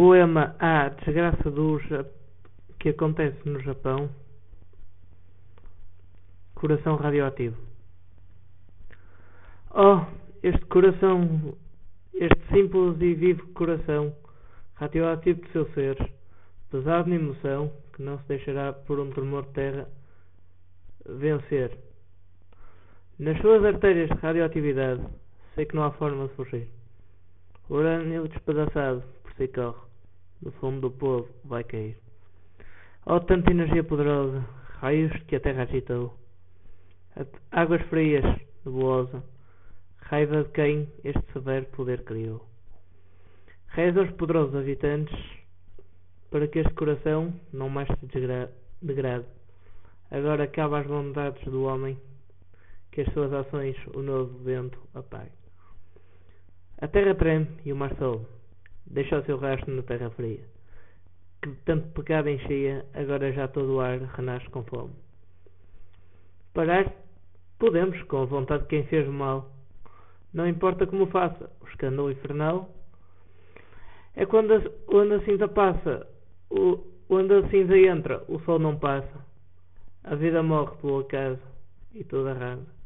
Poema A Desgraça do Ja- que acontece no Japão. Coração radioativo. Oh, este coração, este simples e vivo coração, radioativo de seu ser, pesado na emoção, que não se deixará por um tremor de terra vencer. Nas suas artérias de radioatividade, sei que não há forma de fugir. O urânio despedaçado por si corre, do fundo do povo vai cair. Oh, tanta energia poderosa, raios que a terra agitou, águas frias, nebulosa, raiva de quem este severo poder criou. Reza aos poderosos habitantes para que este coração não mais se degrade. Agora acaba as bondades do homem, que as suas ações o novo vento apague. A terra treme e o mar sobe, deixa o seu rastro na terra fria, que tanto pecado enchia, agora já todo o ar renasce com fome. Parar podemos, com a vontade de quem fez mal. Não importa como faça, o escândalo infernal é quando a, onde a cinza passa, o, onde a cinza entra, o sol não passa. A vida morre pelo acaso e toda rasa.